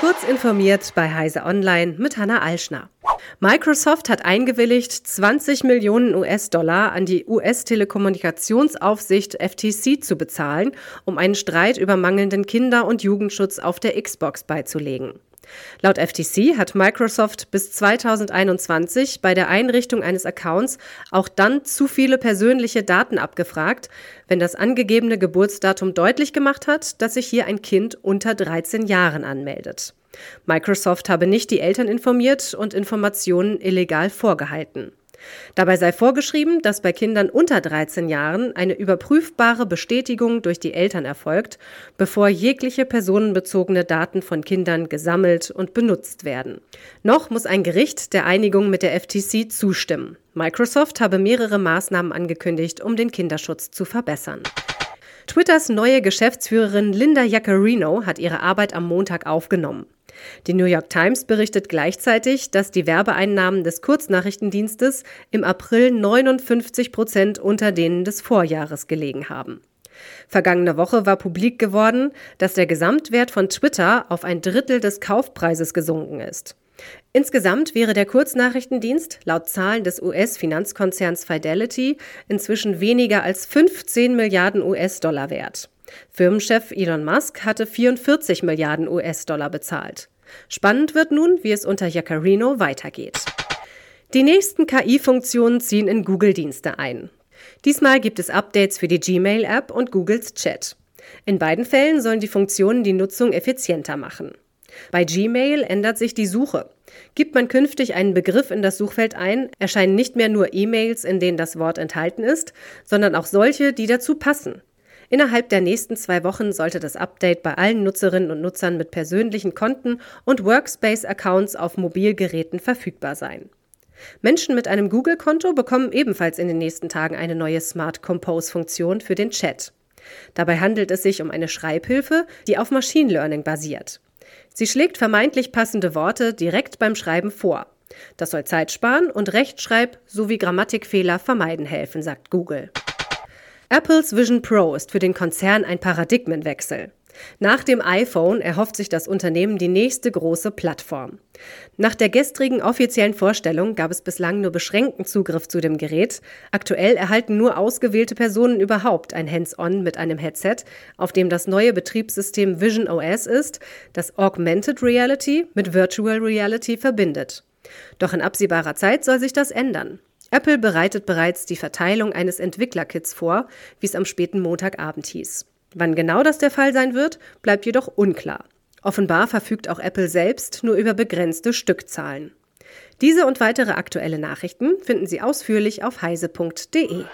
Kurz informiert bei Heise Online mit Hanna Alschner. Microsoft hat eingewilligt, 20 Millionen US-Dollar an die US-Telekommunikationsaufsicht FTC zu bezahlen, um einen Streit über mangelnden Kinder- und Jugendschutz auf der Xbox beizulegen. Laut FTC hat Microsoft bis 2021 bei der Einrichtung eines Accounts auch dann zu viele persönliche Daten abgefragt, wenn das angegebene Geburtsdatum deutlich gemacht hat, dass sich hier ein Kind unter 13 Jahren anmeldet. Microsoft habe nicht die Eltern informiert und Informationen illegal vorgehalten. Dabei sei vorgeschrieben, dass bei Kindern unter 13 Jahren eine überprüfbare Bestätigung durch die Eltern erfolgt, bevor jegliche personenbezogene Daten von Kindern gesammelt und benutzt werden. Noch muss ein Gericht der Einigung mit der FTC zustimmen. Microsoft habe mehrere Maßnahmen angekündigt, um den Kinderschutz zu verbessern. Twitters neue Geschäftsführerin Linda Jaccarino hat ihre Arbeit am Montag aufgenommen. Die New York Times berichtet gleichzeitig, dass die Werbeeinnahmen des Kurznachrichtendienstes im April 59 Prozent unter denen des Vorjahres gelegen haben. Vergangene Woche war publik geworden, dass der Gesamtwert von Twitter auf ein Drittel des Kaufpreises gesunken ist. Insgesamt wäre der Kurznachrichtendienst laut Zahlen des US-Finanzkonzerns Fidelity inzwischen weniger als 15 Milliarden US-Dollar wert. Firmenchef Elon Musk hatte 44 Milliarden US-Dollar bezahlt. Spannend wird nun, wie es unter Jaccarino weitergeht. Die nächsten KI-Funktionen ziehen in Google-Dienste ein. Diesmal gibt es Updates für die Gmail-App und Googles Chat. In beiden Fällen sollen die Funktionen die Nutzung effizienter machen. Bei Gmail ändert sich die Suche. Gibt man künftig einen Begriff in das Suchfeld ein, erscheinen nicht mehr nur E-Mails, in denen das Wort enthalten ist, sondern auch solche, die dazu passen. Innerhalb der nächsten zwei Wochen sollte das Update bei allen Nutzerinnen und Nutzern mit persönlichen Konten und Workspace-Accounts auf Mobilgeräten verfügbar sein. Menschen mit einem Google-Konto bekommen ebenfalls in den nächsten Tagen eine neue Smart Compose-Funktion für den Chat. Dabei handelt es sich um eine Schreibhilfe, die auf Machine Learning basiert. Sie schlägt vermeintlich passende Worte direkt beim Schreiben vor. Das soll Zeit sparen und Rechtschreib- sowie Grammatikfehler vermeiden helfen, sagt Google. Apples Vision Pro ist für den Konzern ein Paradigmenwechsel. Nach dem iPhone erhofft sich das Unternehmen die nächste große Plattform. Nach der gestrigen offiziellen Vorstellung gab es bislang nur beschränkten Zugriff zu dem Gerät. Aktuell erhalten nur ausgewählte Personen überhaupt ein Hands-on mit einem Headset, auf dem das neue Betriebssystem Vision OS ist, das Augmented Reality mit Virtual Reality verbindet. Doch in absehbarer Zeit soll sich das ändern. Apple bereitet bereits die Verteilung eines Entwicklerkits vor, wie es am späten Montagabend hieß. Wann genau das der Fall sein wird, bleibt jedoch unklar. Offenbar verfügt auch Apple selbst nur über begrenzte Stückzahlen. Diese und weitere aktuelle Nachrichten finden Sie ausführlich auf heise.de.